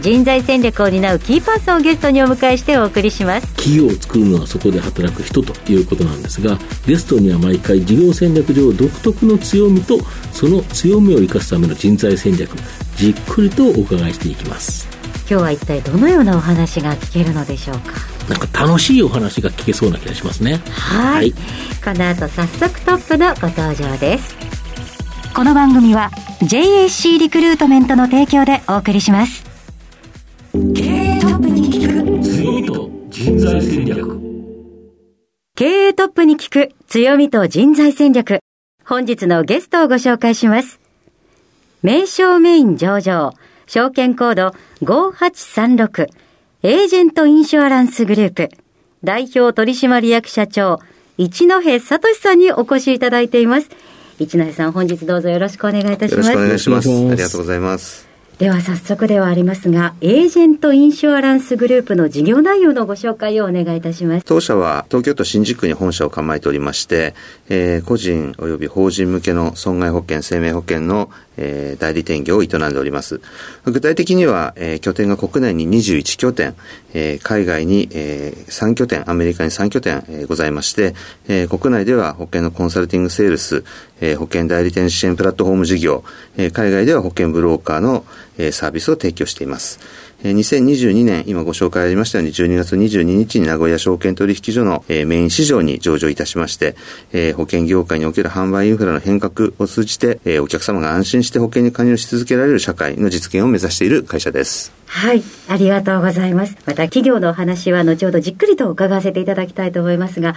人材戦略を担うキーパーソンをゲストにお迎えしてお送りします。企業を作るのはそこで働く人ということなんですがゲストには毎回事業戦略上独特の強みとその強みを生かすための人材戦略じっくりとお伺いしていきます。今日は一体どのようなお話が聞けるのでしょうか？なんか楽しいお話が聞けそうな気がしますね。はい。この後早速トップのご登場です。この番組は JAC リクルートメントの提供でお送りします人材戦略。経営トップに聞く強みと人材戦略。本日のゲストをご紹介します。名称メイン上場証券コード5836エージェントインシュアランスグループ。代表取締役社長一戸聡さんにお越しいただいています。一戸さん本日どうぞよろしくお願いいたします。よろしくお願いします。よろしくお願いします。ありがとうございます。では早速ではありますが、エージェントインシュアランスグループの事業内容のご紹介をお願いいたします。当社は東京都新宿区に本社を構えておりまして、えー個人及び法人向けの損害保険、生命保険の、えー代理店業を営んでおります。具体的には、えー拠点が国内に21拠点、えー海外に、えー3拠点、アメリカに3拠点、えーございまして、えー国内では保険のコンサルティングセールス、えー保険代理店支援プラットフォーム事業、えー海外では保険ブローカーの、えサービスを提供しています。え2022年、今ご紹介ありましたように、12月22日に名古屋証券取引所の、えメイン市場に上場いたしまして、え保険業界における販売インフラの変革を通じて、えお客様が安心して保険に加入し続けられる社会の実現を目指している会社です。はい、ありがとうございます。また企業のお話は後ほどじっくりと伺わせていただきたいと思いますが、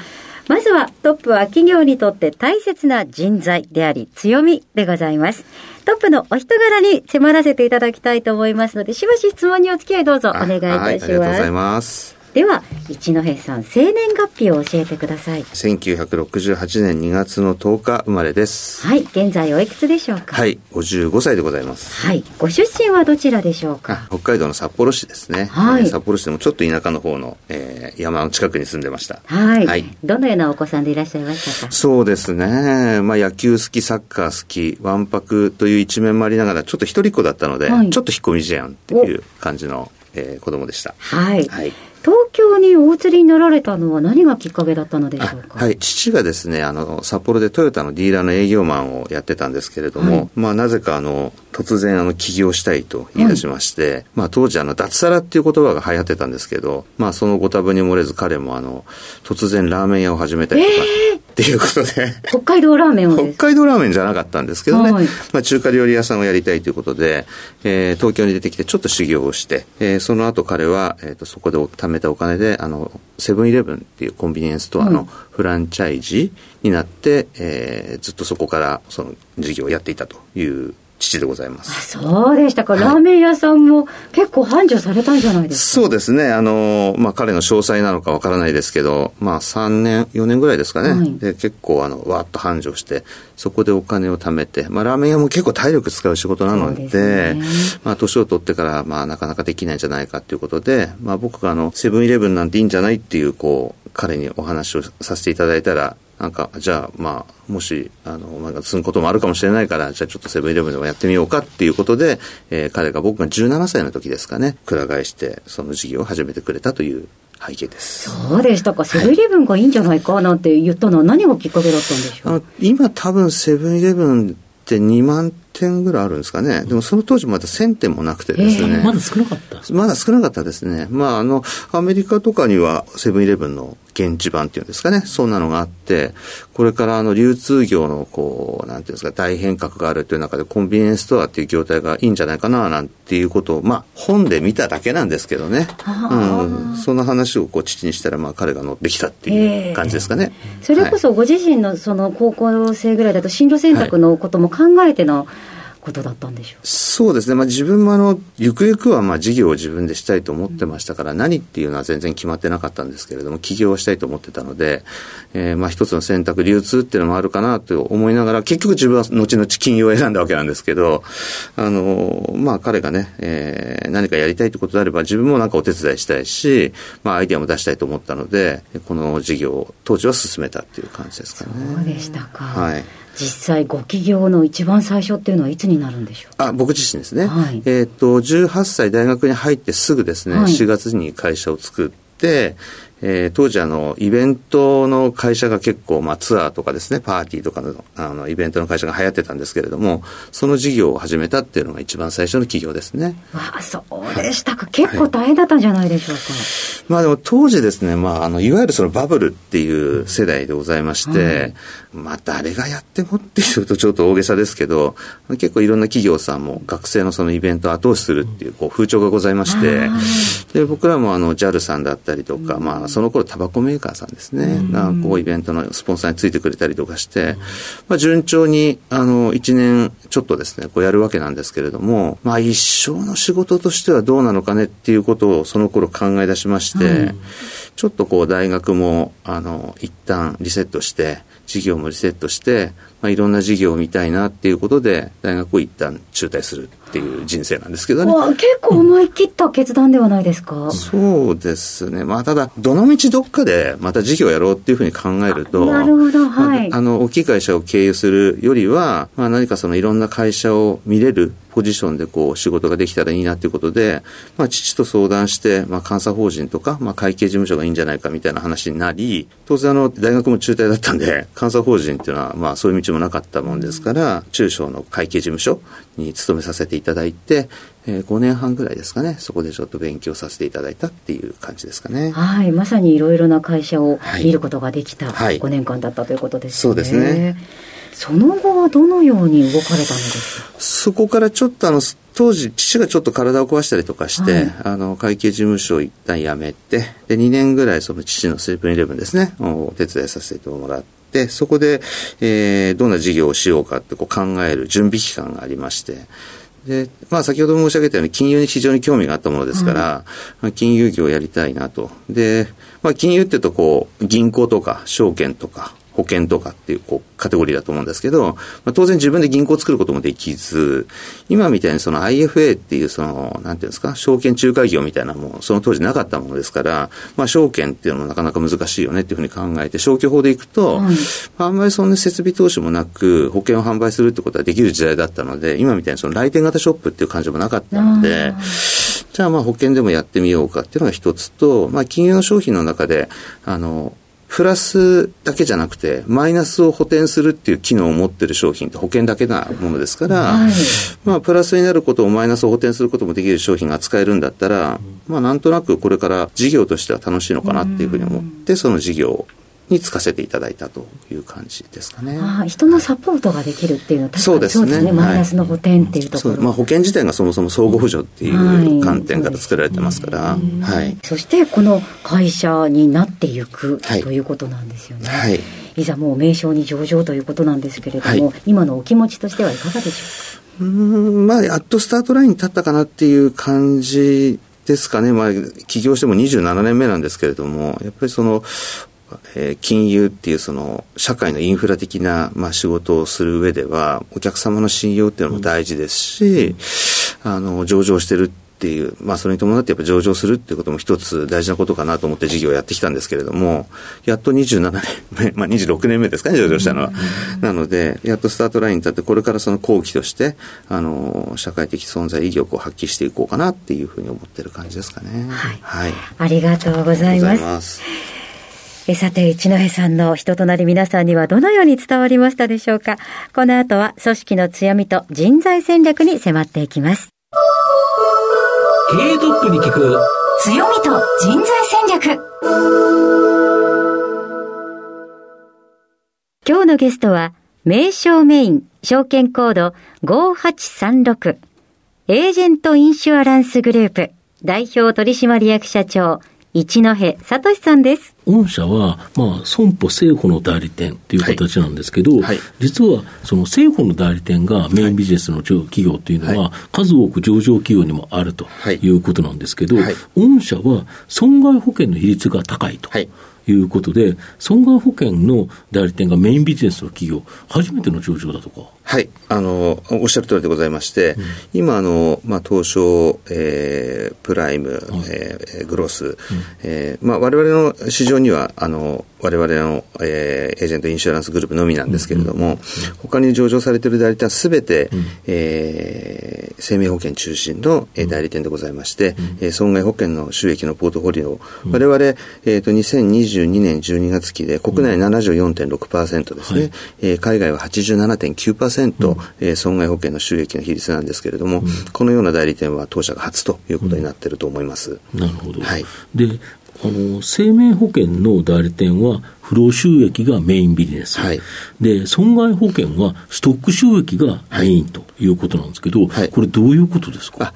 まずはトップは企業にとって大切な人材であり強みでございます。トップのお人柄に迫らせていただきたいと思いますので、しばし質問にお付き合いどうぞお願いいたします。はい、ありがとうございます。では、一戸さん、生年月日を教えてください。1968年2月の10日生まれです。はい、現在おいくつでしょうか？はい、55歳でございます。はい、ご出身はどちらでしょうか？あ北海道の札幌市ですね。はいえー札幌市でもちょっと田舎の方の、えー山の近くに住んでました。はい、はいどのようなお子さんでいらっしゃいましたか？そうですね。まあ野球好き、サッカー好き、わんぱくという一面もありながら、ちょっと一人っ子だったので、はいちょっと引っ込み思案っていう感じの、えー子供でした。はい。はい。東京にお移りになられたのは何がきっかけだったのでしょあうか？はい。父がですね、あの、札幌でトヨタのディーラーの営業マンをやってたんですけれども、はい。まあ、なぜかあの、突然あの、起業したいと言い出しまして、まあ、当時あの、脱サラっていう言葉が流行ってたんですけど、まあ、そのご多分に漏れず彼もあの、突然ラーメン屋を始めたりとか、っていうことで、北海道ラーメンを。北海道ラーメンじゃなかったんですけどね、はい。まあ、中華料理屋さんをやりたいということで、えー東京に出てきてちょっと修行をして、えーその後彼は、えーとそこで貯めたお金であのセブンイレブンっていうコンビニエンスストアはいのフランチャイジになって、えーずっとそこからその事業をやっていたという父でございます。あそうでしたか、はいラーメン屋さんも結構繁盛されたんじゃないですか？そうですね。あの、まあ、彼の詳細なのかわからないですけど、まあ、3年、4年ぐらいですかね。はいで、結構、あの、わーっと繁盛して、そこでお金を貯めて、まあ、ラーメン屋も結構体力使う仕事なので、ですねまあ、年を取ってから、まあ、なかなかできないんじゃないかということで、まあ、僕があの、セブンイレブンなんていいんじゃないっていう、こう、彼にお話をさせていただいたら、なんか、じゃあ、まあ、もし、あの、まあ、積むこともあるかもしれないから、じゃあちょっとセブンイレブンでもやってみようかっていうことで、えー彼が僕が17歳の時ですかね、くら替えして、その事業を始めてくれたという背景です。そうでしたか、セブンイレブンがいいんじゃないかなんて言ったのは何がきっかけだったんでしょう？あの今多分セブンイレブンって2万店ぐらいあるんですかね。でもその当時まだ1000店もなくてですね。まだ少なかったまだ少なかったですね。まあ、あの、アメリカとかにはセブンイレブンの現地版っていうんですかね。そんなのがあって、これからあの、流通業のこう、なんていうんですか、大変革があるという中でコンビニエンスストアっていう業態がいいんじゃないかな、なんていうことを、まあ、本で見ただけなんですけどね。うん。そんな話をこう、父にしたら、まあ、彼が乗ってきたっていう感じですかね。それこそご自身のその高校生ぐらいだと進路選択のことも考えてのことだったんでしょうそうですね。まあ自分もあの、ゆくゆくはまあ事業を自分でしたいと思ってましたから、うん、何っていうのは全然決まってなかったんですけれども、起業をしたいと思ってたので、えー、まあ一つの選択、流通っていうのもあるかなと思いながら、結局自分は後々金融を選んだわけなんですけど、あの、まあ彼がね、えー、何かやりたいってことであれば、自分もなんかお手伝いしたいし、まあアイデアも出したいと思ったので、この事業を当時は進めたっていう感じですかね。そうでしたか。はい。実際ご起業の一番最初っていうのはいつになるんでしょうあ僕自身ですね、はい、えっ、と18歳大学に入ってすぐですね、はい、4月に会社を作ってえー、当時あの、イベントの会社が結構、まあツアーとかですね、パーティーとかの、あの、イベントの会社が流行ってたんですけれども、その事業を始めたっていうのが一番最初の企業ですね。わあ、そうでしたか。結構大変だったんじゃないでしょうか。はい、まあでも当時ですね、まああの、いわゆるそのバブルっていう世代でございまして、はい、まあ誰がやってもっていうとちょっと大げさですけど、結構いろんな企業さんも学生のそのイベントを後押しするっていうこう風潮がございまして、で、僕らもあの JAL さんだったりとか、まあその頃タバコメーカーさんですね、がこうイベントのスポンサーについてくれたりとかして、まあ、順調にあの1年ちょっとですね、こうやるわけなんですけれども、まあ一生の仕事としてはどうなのかねっていうことをその頃考え出しまして、ちょっとこう大学もあの一旦リセットして、事業もリセットして、まあ、いろんな事業を見たいなっていうことで、大学を一旦中退するっていう人生なんですけどね。結構思い切った決断ではないですか、そうですね。まあ、ただ、どのみちどっかでまた事業をやろうっていうふうに考えると、なるほど、はい。あ、あの、大きい会社を経由するよりは、まあ、何かそのいろんな会社を見れるポジションでこう仕事ができたらいいなということで、まあ、父と相談して、まあ、監査法人とか、まあ、会計事務所がいいんじゃないかみたいな話になり、当然あの、大学も中退だったんで、監査法人っていうのは、まあ、そういう道もなかったもんですから、中小の会計事務所に勤めさせていただいて、えー、5年半ぐらいですかね、そこでちょっと勉強させていただいたっていう感じですかね。はい、まさにいろいろな会社を見ることができた5年間だったということですね。はいはい、そうですね。その後はどのように動かれたのですか？そこからちょっとあの、当時、父がちょっと体を壊したりとかして、はい、あの、会計事務所を一旦辞めて、で、2年ぐらいその父のセブンイレブンですね、お手伝いさせてもらって、そこで、えー、どんな事業をしようかってこう考える準備期間がありまして、で、まあ先ほど申し上げたように金融に非常に興味があったものですから、うん、金融業をやりたいなと。で、まあ金融っていうとこう、銀行とか証券とか、保険とかっていうこうカテゴリーだと思うんですけど、まあ、当然自分で銀行を作ることもできず、今みたいにその IFA っていうその、なんていうんですか、証券仲介業みたいなもその当時なかったものですから、まあ証券っていうのもなかなか難しいよねっていうふうに考えて、消去法でいくと、はい、あんまりそんな設備投資もなく、保険を販売するってことはできる時代だったので、今みたいにその来店型ショップっていう感じもなかったので、じゃあまあ保険でもやってみようかっていうのが一つと、まあ金融の商品の中で、あの、プラスだけじゃなくて、マイナスを補填するっていう機能を持ってる商品って保険だけなものですから、はい、まあ、プラスになることをマイナスを補填することもできる商品が扱えるんだったら、まあ、なんとなくこれから事業としては楽しいのかなっていうふうに思って、その事業につかせていただいたという感じですかね。あ人のサポートができるっていうのは確かにそうですね。マイナスの補填っていうところ。まあ保険自体がそもそも相互扶助っていう観点から作られてますから、はい。そしてこの会社になっていく、ということなんですよね。はい。いざもう名称に上場ということなんですけれども、はい、今のお気持ちとしてはいかがでしょうか？うんまあ、やっとスタートラインに立ったかなっていう感じですかね。まあ、起業しても27年目なんですけれども、やっぱりその、えー、金融っていうその社会のインフラ的な、まあ、仕事をする上ではお客様の信用っていうのも大事ですし、うん、あの上場してるっていう、まあ、それに伴ってやっぱ上場するっていうことも一つ大事なことかなと思って事業をやってきたんですけれども、やっと27年目、まあ、26年目ですかね、上場したのは。なので、やっとスタートラインに立って、これからその後期として、あの、社会的存在意義を発揮していこうかなっていうふうに思ってる感じですかね。はい。はい、ありがとうございます。えさて、一戸さんの人となり皆さんにはどのように伝わりましたでしょうか？この後は組織の強みと人材戦略に迫っていきます。経営トップに聞く。強みと人材戦略。今日のゲストは、名称メイン証券コード5836エージェントインシュアランスグループ代表取締役社長一戸聡さんです。御社は、まあ、損保政保の代理店という形なんですけど、はい。はい実は、その政保の代理店がメインビジネスの上企業というのは、は数多く上場企業にもあるとはい。いうことなんですけど、はい。御社は損害保険の比率が高いと。はいいうことで、損害保険の代理店がメインビジネスの企業、初めての上場だとか。はい。あの、おっしゃる通りでございまして、今、あの、まあ、東証、えープライム、えーグロス、えーまあ、我々の市場には、あの、我々の、えーエージェントインシュランスグループのみなんですけれども、他に上場されている代理店はすべて、えー生命保険中心の、えー代理店でございまして、えー損害保険の収益のポートフォリオを、我々、えーと、2022年12月期で国内74.6%ですね、はい。えー海外は87.9%、えー損害保険の収益の比率なんですけれども、このような代理店は当社が初ということになっていると思います。なるほど。はい。で、あの、生命保険の代理店は、不労収益がメインビジネス。はい。で、損害保険は、ストック収益がメインということなんですけど、はい。これどういうことですか？あ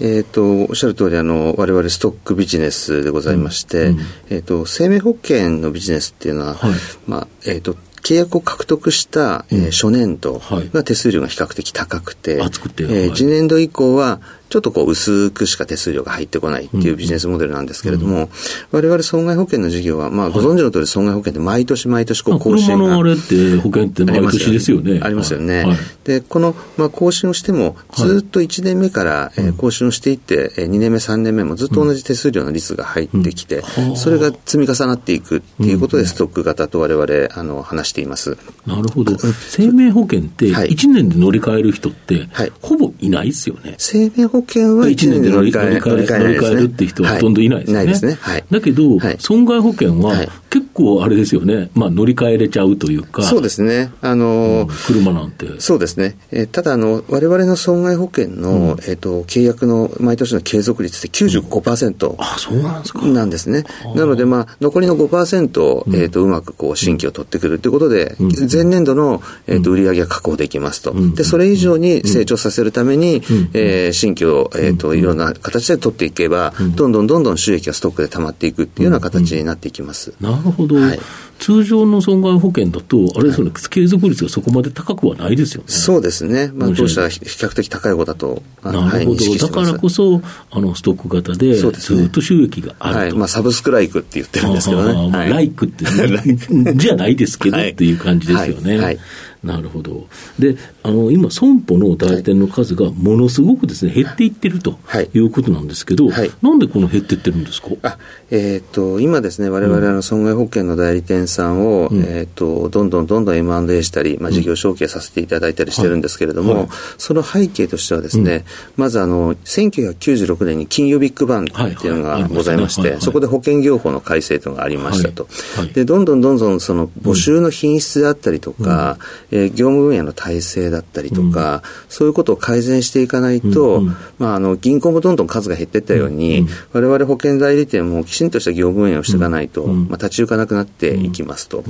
えっ、と、おっしゃる通り、あの、我々ストックビジネスでございまして、うんうん。えっ、と、生命保険のビジネスっていうのは、はい。まあ、えっ、と、契約を獲得した、えーうん。初年度はい。が手数料が比較的高くて、厚くてえーはい。次年度以降は、ちょっとこう薄くしか手数料が入ってこないっていうビジネスモデルなんですけれども、我々損害保険の事業は、まあご存知の通り損害保険って毎年毎年こうあ更新があれって保険って毎年ですよね。ありますよね。はいで、この、まあ、更新をしても、ずっと1年目から、えー更新をしていって、えー2年目、3年目もずっと同じ手数料の率が入ってきて、うんそれが積み重なっていくっていうことで、ストック型と我々、あの、話しています。なるほど。生命保険って、はい1年で乗り換える人ってはい、ほぼいないですよね。生命保険は1年で乗り換え、乗り換えるって人はほとんどいないですよね。ないですね。はい。だけど、はい損害保険ははい結構あれですよね、まあ、乗り換えれちゃうというか、そうですね。あのー車なんて。そうですね。えーただ、あの、我々の損害保険の、えっ、と、契約の毎年の継続率って95%。あ、そうなんですか。なんですね。なので、まあ、残りの5%を、えっ、と、うまくこう、新規を取ってくるということで、前年度の、えっ、と、売り上げが確保できますと。で、それ以上に成長させるために、えー新規を、えっ、と、いろんな形で取っていけば、どんどんどんどん収益がストックで溜まっていくっていうような形になっていきます。なるほど、はい通常の損害保険だと、あれですよね、継続率がそこまで高くはないですよね。そうですね。まあ、当社は比較的高い方だと、なるほど、認識してます。だからこそ、あのストック型で、ずっと収益があると。はい。まあ、サブスクライクって言ってるんですけどね。はいライクって、じゃないですけど、はいっていう感じですよね。はいはいなるほど。で、あの、今、損保の代理店の数がものすごくですね、減っていってるとはい。いうことなんですけど、はい。なんでこの減っていってるんですか？あえっ、と、今ですね、我々あの損害保険の代理店さんを、ん。えっ、と、どんどんどんどん M&A したり、まあ、事業承継させていただいたりしてるんですけれども、はい。はいその背景としてはですね、まずあの、1996年に金融ビッグバンっていうのがございまして、そこで保険業法の改正というのがありましたと。で、どんどんどんどんその募集の品質であったりとか、えー業務分野の体制だったりとか、そういうことを改善していかないと、うんうん。まあ、あの、銀行もどんどん数が減っていったように、我々保険代理店もきちんとした業務運営をしていかないと、うん。まあ、立ち行かなくなっていきますと。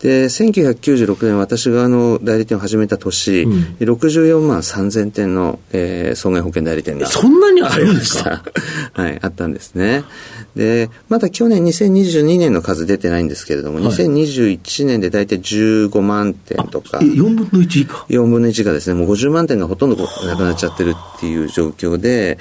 で、1996年私があの、代理店を始めた年、うん。64万3000点の、えー損害保険代理店がそんなにあるんですか？ありましたはい、あったんですね。で、まだ去年2022年の数出てないんですけれども、はい。2021年で大体15万点とかえ、、4分の1以下？4分の1がですね、もう50万点がほとんどなくなっちゃってるっていう状況で、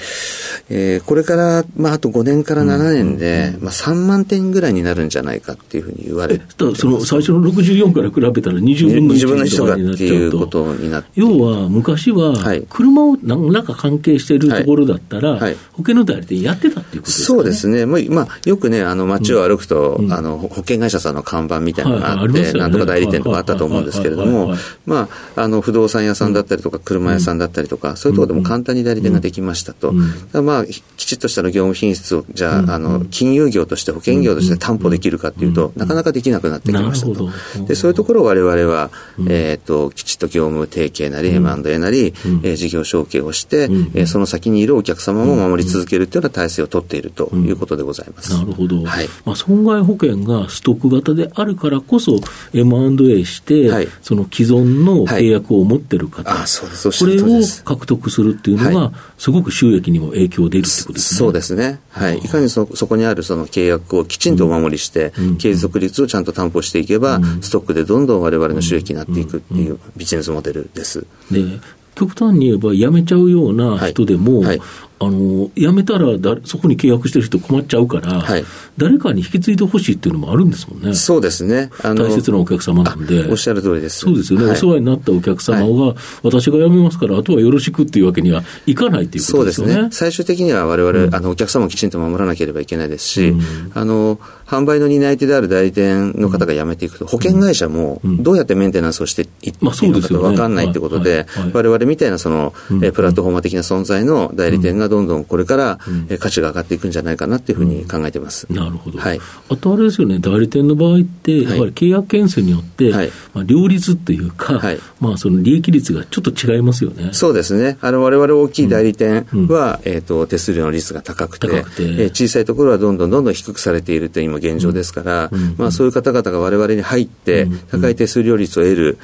えーこれから、まあ、あと5年から7年で、まあ、3万点ぐらいになるんじゃないかっていうふうに言われえて、その最初の64から比べたら20分の20分の1 1とかになってちゃうと。いうことになって、要は昔ははい。車を何らか関係しているところだったら、はい。はい。保険の代理店やってたっていうことですか、ね、そうですね。もうまあ、よくね、あの、街を歩くと、あの、保険会社さんの看板みたいなのがあって、はいね。なんとか代理店とかあったと思うんですけれどもはいまあ、あの、不動産屋さんだったりとか、車屋さんだったりとか、そういうところでも簡単に代理店ができましたと。まあ、きちっとした業務品質を、じゃあ、あの、金融業として、保険業として担保できるかっていうと、なかなかできなくなってきましたと。で、そういうところを我々は、えっと、きちっと業務提携なり、M&A なり、えー事業承継をして、えーその先にいるお客様も守り続けるというような体制を取っているということでございます。なるほど、はい。まあ、損害保険がストック型であるからこそ、M&A して、はい。その既既存の契約を持ってる方、あそうです。これを獲得するっていうのが、すごく収益にも影響出るってことですね。そうですね。はい。いかにそそこにあるその契約をきちんとお守りして、継続率をちゃんと担保していけば、ストックでどんどん我々の収益になっていくっていうビジネスモデルです。で極端に言えば、辞めちゃうような人でも、はい。はい、あの辞めたらだ、そこに契約してる人困っちゃうから、はい、誰かに引き継いでほしいっていうのもあるんですもんね。そうですね。大切なお客様なんで。おっしゃる通りです。そうですよね。お世話になったお客様が、私が辞めますから、あとはよろしくっていうわけにはいかないっていうことですよね。そうですね。最終的には我々、うん、あの、お客様をきちんと守らなければいけないですし、うん、あの、販売の担い手である代理店の方が辞めていくと、保険会社もどうやってメンテナンスをしていっていいのか分かんないってことで、我々みたいなその、えプラットフォーマー的な存在の代理店がどんどんこれからえ価値が上がっていくんじゃないかなっていうふうに考えてます。なるほど。はい。あとあれですよね、代理店の場合って、やっぱり契約件数によって、はい、まあ、両立っていうか、はい、まあ、その利益率がちょっと違いますよね。そうですね。あの、我々大きい代理店は、えっ、と、手数料の率が高くて、高くて。え小さいところはどんどんどんどん低くされているという今現状ですから、まあ、そういう方々が我々に入って、高い手数料率を得る、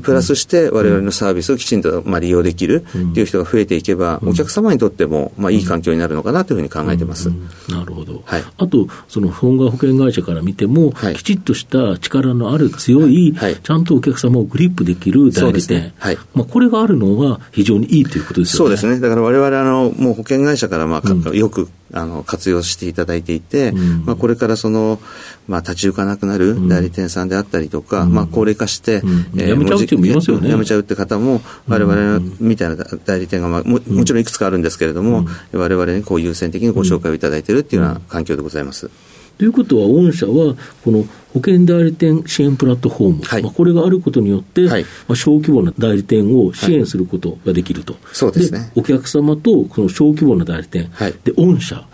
プラスして我々のサービスをきちんと、まあ、利用できるっていう人が増えていけば、お客様にとっても、まあ、いい環境になるのかなというふうに考えてます。なるほど。はい、あと、その損害保険会社から見ても、はい、きちっとした力のある強い、はい、ちゃんとお客様をグリップできる代理店、ねはいまあ、これがあるのは非常にいいということですよね。そうですね。だから我々あの、もう保険会社からまあ、うん、よくあの活用していただいていて、うん、まあ、これからその、まあ、立ち行かなくなる代理店さんであったりとか、うん、まあ、高齢化して、うん。えー、やめちゃう人もいますよね。やめちゃうって方も、われわれみたいな代理店が、まあ、ももちろんいくつかあるんですけれども、われわれにこう優先的にご紹介をいただいているっていうような環境でございます。ということは、御社は、この保険代理店支援プラットフォーム、はい、まあ、これがあることによって、はい、まあ、小規模な代理店を支援することができると、はい、そうですね、お客様とこの小規模な代理店、で御社、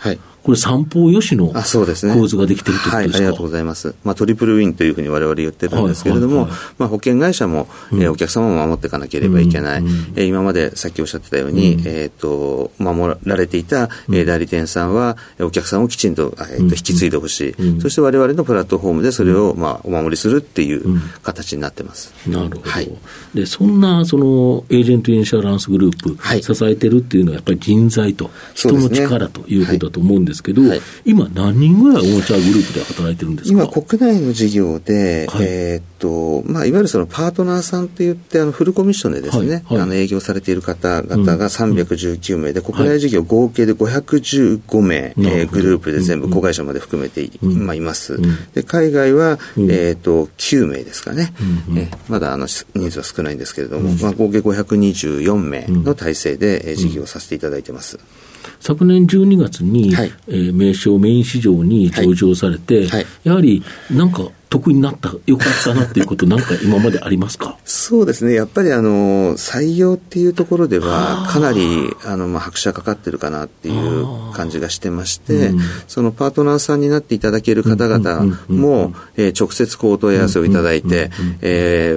これ、三方よしの構図ができてるということですか、ねはい、ありがとうございます、まあ、トリプルウィンというふうにわれわれ言ってるんですけれども、はいはいはい、まあ、保険会社も、うん、えー、お客様も守っていかなければいけない、うんうん、えー、今までさっきおっしゃってたように、うん、えーと、守られていた、えー、代理店さんは、お客さんをきちんと,、えー、と引き継いでほしい、うん、そしてわれわれのプラットフォームでそれを、まあ、お守りするっていう形になってます。なるほど、はい、でそんなそのエージェントインシュアランスグループ、はい、支えてるっていうのは、やっぱり人材と人の力ということだと思うんですけど、はい。今、何人ぐらいオーチャーグループで働いてるんですか？今、国内の事業で、はい、えー、っと、まあ、いわゆるそのパートナーさんって言って、あのフルコミッションでですね、はい。はい、あの営業されている方々が319名で、うん、国内事業合計で515名、はい、えー、グループで全部子会社まで含めて、うん、今います。うん、で海外は、えー、っと、9名ですかね。うん。えまだあの人数は少ないんですけれども、まあ、合計524名の体制で、えー、事業させていただいてます。昨年12月に、はい、えー、名称メイン市場に上場されて、はい。はい、やはりなんか得になった、よかったなっていうこと、なんか今までありますか？そうですね、やっぱりあの採用っていうところでは、かなりあの、まあ、拍車かかってるかなっていう感じがしてまして、うん、そのパートナーさんになっていただける方々も、えー、直接こうお問い合わせをいただいて、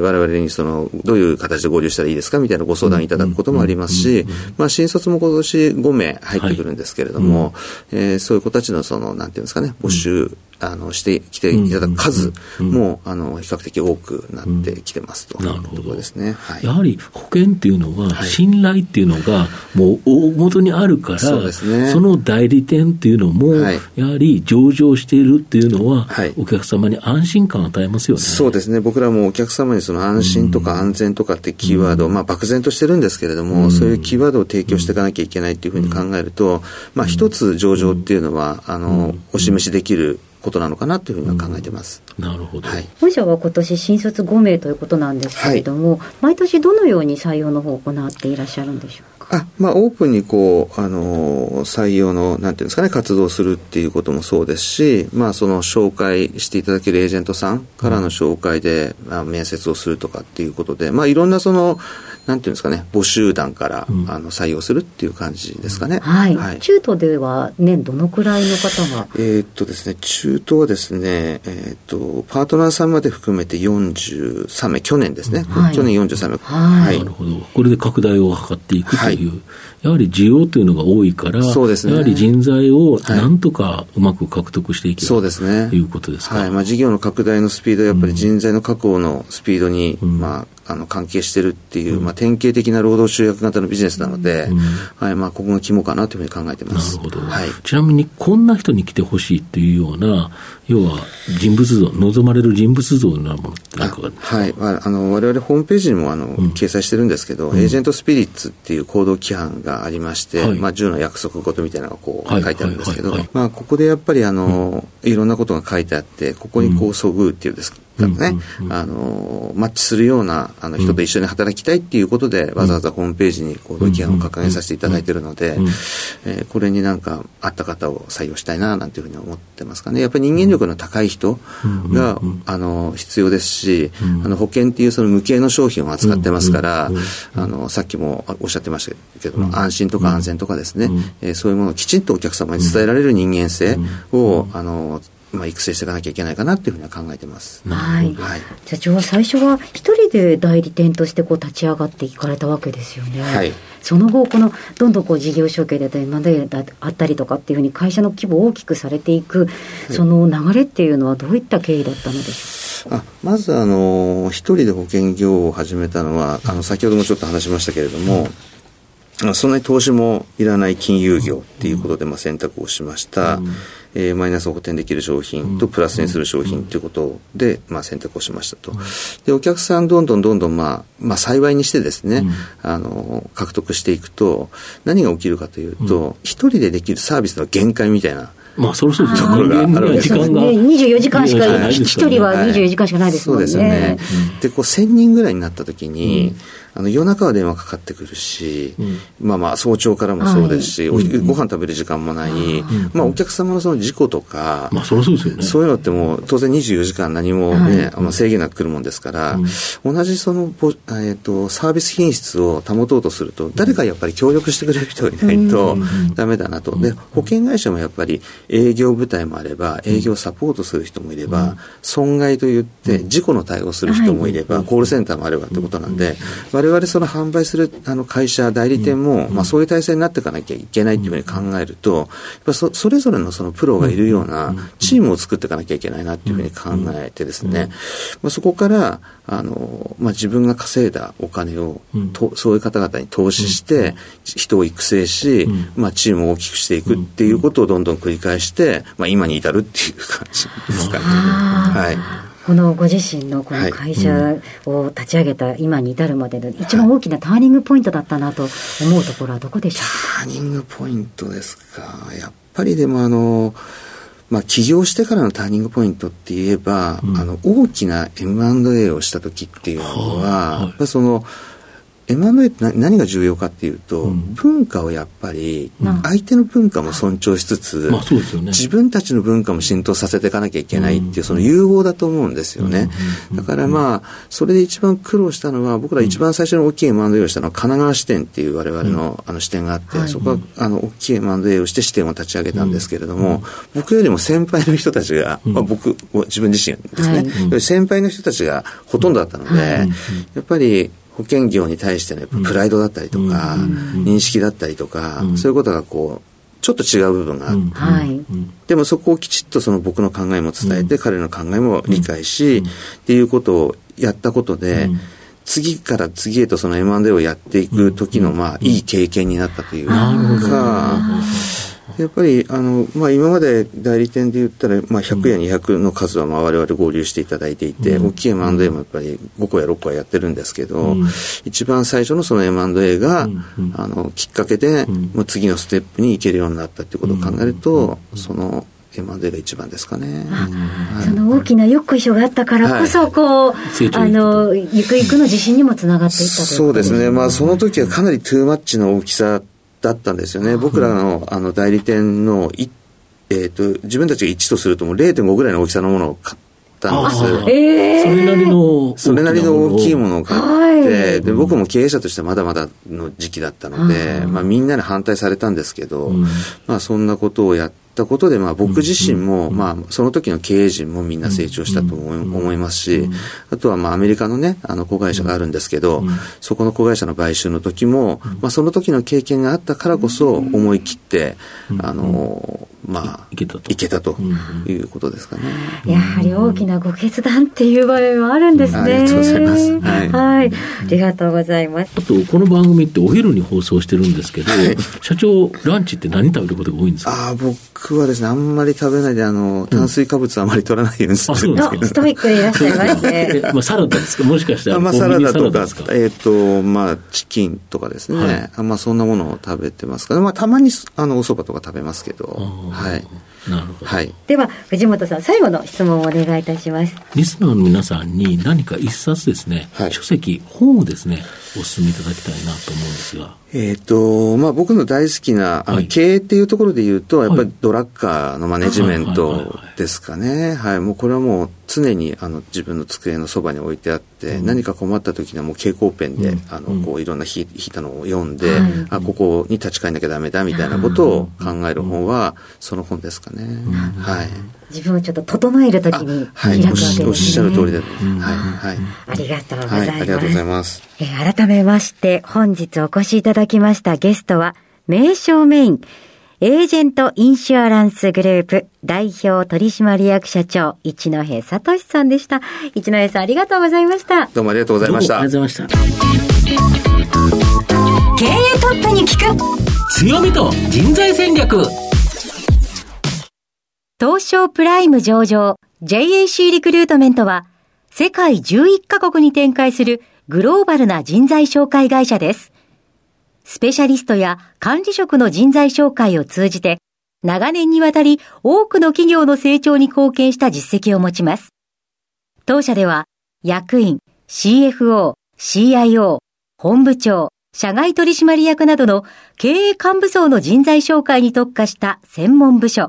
われわれにそのどういう形で合流したらいいですかみたいなご相談いただくこともありますし、まあ、新卒も今年5名入ってくるんですけれども、はいうん、えー、そういう子たちのその、なんていうんですかね、募集、あのしてきていただく数も、あの比較的多くなってきてますと、なるほど。ですね、はい、やはり保険っていうのは、信頼っていうのがもう大元にあるから、そうですね、その代理店っていうのも、やはり上場しているっていうのは、お客様に安心感を与えますよね。そうですね。僕らもお客様にその安心とか安全とかってキーワード、まあ、漠然としてるんですけれども、そういうキーワードを提供していかなきゃいけないっていうふうに考えると、まあ、一つ上場っていうのは、あのお示しできることなのかなというふうには考えてます。うん、なるほど。はい、本社は今年新卒5名ということなんですけれども、はい、毎年どのように採用の方を行っていらっしゃるんでしょうか？あまあ、オープンにこう、あの採用の、なんていうんですかね、活動するっていうこともそうですし、まあ、その紹介していただけるエージェントさんからの紹介で、うん、まあ、面接をするとかっていうことで、まあ、いろんなその、なんていうんですかね、募集団から、うん、あの採用するっていう感じですかね。はい。はい、中途では年どのくらいの方が？えー、っとですね、中途はですね、えー、っと、パートナーさんまで含めて43名、去年ですね。はい、去年43名。はい。なるほど。これで拡大を図っていくという。はいやはり需要というのが多いから、そうですね、やはり人材をなんとかうまく獲得していけば、そうですね、いうことですか。はいまあ、事業の拡大のスピード、やっぱり人材の確保のスピードに、うん、まあ、あの関係してるっていう、まあ、典型的な労働集約型のビジネスなので、はいまあ、ここが肝かなというふうに考えてます。なるほど。はい、ちなみに、こんな人に来てほしいっていうような、要は人物像、望まれる人物像なものって何かはい、まあ、あの我々ホームページにもあの、うん、掲載してるんですけど、うん、エージェントスピリッツっていう行動規範がありまして、はい、まあ、10の約束事みたいなのがこう書いてあるんですけど、まあ、ここでやっぱりあの、うん、いろんなことが書いてあって、ここにこうそぐうっていうんですか、ね、あの、マッチするようなあの人と一緒に働きたいっていうことで、わざわざホームページに行動規範を掲げさせていただいているので、えー、これになんかあった方を採用したいななんていうふうに思ってますかね。やっぱり人間力の高い人が、あの、必要ですし、あの、保険っていうその無形の商品を扱ってますから、あの、さっきもおっしゃってましたけども、安心とか安全とかですね、えー、そういうものをきちんとお客様に伝えられる人間性を、あの、まあ、育成していかなきゃいけないかなっていうふうには考えてます。はい。はい、社長は最初は一人で代理店としてこう立ち上がっていかれたわけですよね。はい。その後、このどんどんこう事業承継であったり、マであったりとかっていうふうに会社の規模を大きくされていく、その流れっていうのはどういった経緯だったのでしょうか？あまずあの一人で保険業を始めたのはあの先ほどもちょっと話しましたけれども、そんなに投資もいらない金融業っていうことでまあ選択をしました。うん。えー、マイナスを補填できる商品とプラスにする商品ということで、まあ、選択をしましたと。で、お客さんどんどんどんどん、まあ、まあ、幸いにしてですね、あの、獲得していくと、何が起きるかというと、一人でできるサービスの限界みたいな、まあ、そろそろところがあるわけですね。24時間しか、一人は24時間しかないですもんね。そうですよね。で、こう、1000人ぐらいになった時に、あの夜中は電話かかってくるし、うん、まあまあ早朝からもそうですし、はい、ご飯食べる時間もない、うん、まあお客様のその事故とか、まあそそうですよね。そういうのってもう当然24時間何もね、はい、あの制限なく来るもんですから、うん、同じその、えーと、サービス品質を保とうとすると、誰かやっぱり協力してくれる人がいないとダメだなと。で、保険会社もやっぱり営業部隊もあれば、営業サポートする人もいれば、損害といって事故の対応する人もいれば、コールセンターもあればってことなんで、我我々その販売するあの会社、代理店も、まあ、そういう体制になっていかなきゃいけないというふうに考えると、やっぱそそれぞれのそのプロがいるようなチームを作っていかなきゃいけないなというふうに考えてですね、まあ、そこからあの、まあ、自分が稼いだお金を、とそういう方々に投資して、人を育成し、まあ、チームを大きくしていくっていうことをどんどん繰り返して、まあ、今に至るっていう感じですかね。はい。このご自身のこの会社を立ち上げた今に至るまでの一番大きなターニングポイントだったなと思うところはどこでしょう？ターニングポイントですか。やっぱりでもあの、まあ、起業してからのターニングポイントって言えば、うん、あの大きな M&A をした時っていうのは、はい、その M&A って何が重要かっていうと、うん、文化をやっぱり、相手の文化も尊重しつつ、まあね、自分たちの文化も浸透させていかなきゃいけないっていう、その融合だと思うんですよね。だからまあ、それで一番苦労したのは、僕ら一番最初の大きい M&A をしたのは、神奈川支店っていう我々のあの支店があって、そこはあの大きい M&A をして支店を立ち上げたんですけれども、僕よりも先輩の人たちが、まあ、僕、自分自身ですね、先輩の人たちがほとんどだったので、やっぱり、保険業に対してのプライドだったりとか、認識だったりとか、そういうことがこう、ちょっと違う部分があって、はい、でもそこをきちっとその僕の考えも伝えて、彼の考えも理解し、っていうことをやったことで、次から次へとその M&A をやっていく時の、まあ、いい経験になったというか、やっぱりあの、まあ、今まで代理店で言ったら、まあ、100や200の数はまあ我々合流していただいていて、うん、大きい M&A もやっぱり5個や6個はやってるんですけど、うん、一番最初のその M&A が、うん、あのきっかけで、もう次のステップに行けるようになったっていうことを考えると、その M&A が一番ですかね。はい、その大きなよっこいしょがあったからこそ、こう、はい、あの、ゆくゆくの自信にもつながっていったとそうですね。まあ、その時はかなりトゥーマッチの大きさだったんですよね。僕らのあの代理店のい、えーと、自分たちが1とするともう0.5ぐらいの大きさのものを買ったんです。えー、それなりのそれなりの大きいものを買って、はい、で僕も経営者としてまだまだの時期だったので、まあ、みんなに反対されたんですけど、うん、まあ、そんなことをやってたことで、まあ、僕自身も、まあ、その時の経営陣もみんな成長したと思いますし、あとは、まあ、アメリカのね、あの、子会社があるんですけど、そこの子会社の買収の時も、まあ、その時の経験があったからこそ、思い切って、あの、まあ、いけたと。いけたということですかね。やはり大きなご決断っていう場面はあるんですね。ありがとうございます。はい。はい。ありがとうございます。あと、この番組ってお昼に放送してるんですけど、社長、ランチって何食べることが多いんですか？ああ、僕はですね、あんまり食べないで、あの、炭水化物あまり取らないようにするんですけど。ストイックでいらっしゃいまして。まあ、サラダですか？もしかしたら。まあ、サラダとか、えっ、と、まあ、チキンとかですね。まあ、そんなものを食べてますから、まあ、たまに、あの、お蕎麦とか食べますけど、はい。なるほど。はい。では、藤本さん、最後の質問をお願いいたします。リスナーの皆さんに何か一冊ですね、はい、書籍、本をですね、お勧めいただきたいなと思うんですが。えっ、ー、と、まあ、僕の大好きな、あの、経営っていうところで言うと、やっぱりドラッカーのマネジメントですかね。はい。もうこれはもう常に、あの、自分の机のそばに置いてあって、うん、何か困った時にはもう蛍光ペンで、うん、あの、こう、いろんな引いたのを読んで、あ、ここに立ち返んなきゃダメだ、みたいなことを考える本は、その本ですかね。はい。自分をちょっと整えるときに開くわけですね、はい、おっしゃる通りで、はい、はい。ありがとうございます。はい、ありがとうございます。えー、改めまして、本日お越しいただきましたゲストは、名称メイン、エージェントインシュアランスグループ代表取締役社長、一戸聡さんでした。一戸さんありがとうございました。どうもありがとうございました。ありがとうございました。経営トップに聞く強みと人材戦略東証プライム上場 JAC リクルートメントは世界11カ国に展開するグローバルな人材紹介会社です。スペシャリストや管理職の人材紹介を通じて長年にわたり多くの企業の成長に貢献した実績を持ちます。当社では役員、CFO、CIO、本部長、社外取締役などの経営幹部層の人材紹介に特化した専門部署、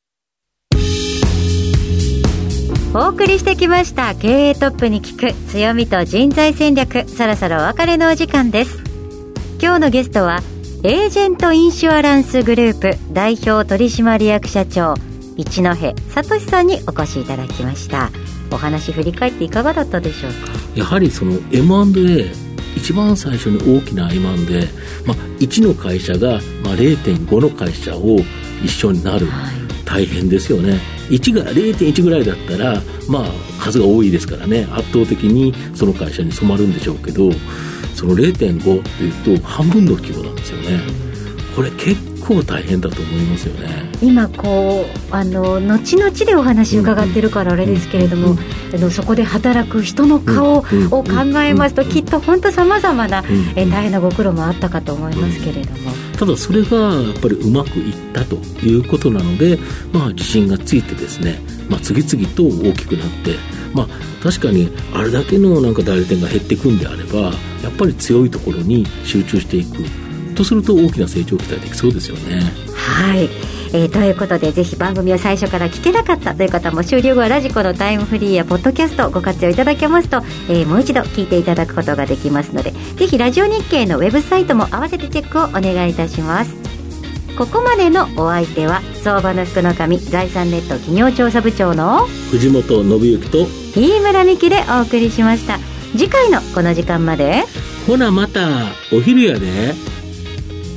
お送りしてきました経営トップに聞く強みと人材戦略そろそろお別れのお時間です。今日のゲストはエージェントインシュアランスグループ代表取締役社長一戸聡さんにお越しいただきました。お話振り返っていかがだったでしょうか？やはりその M&A 一番最初に大きな M&A、まあ、1の会社が、まあ、0.5の会社を一緒になる、はい、大変ですよね。1が0.1ぐらいだったらまあ数が多いですからね。圧倒的にその会社に染まるんでしょうけどその0.5っていうと半分の規模なんですよね。これ結構大変だと思いますよね。今こうあの後々でお話伺ってるからあれですけれども、あのそこで働く人の顔を考えますと、きっと本当さまざまな、え大変なご苦労もあったかと思いますけれども、ただそれがやっぱりうまくいったということなので、まあ、自信がついてですね、まあ、次々と大きくなってまあ、確かにあれだけのなんか代理店が減っていくんであればやっぱり強いところに集中していく。とすると大きな成長を期待できそうですよね。はい。えー、ということでぜひ番組を最初から聞けなかったという方も終了後はラジコのタイムフリーやポッドキャストをご活用いただけますと、えー、もう一度聞いていただくことができますのでぜひラジオ日経のウェブサイトも合わせてチェックをお願いいたします。ここまでのお相手は相場の福の神財産ネット企業調査部長の藤本信之と飯村美希でお送りしました。次回のこの時間まで。ほなまたお昼やで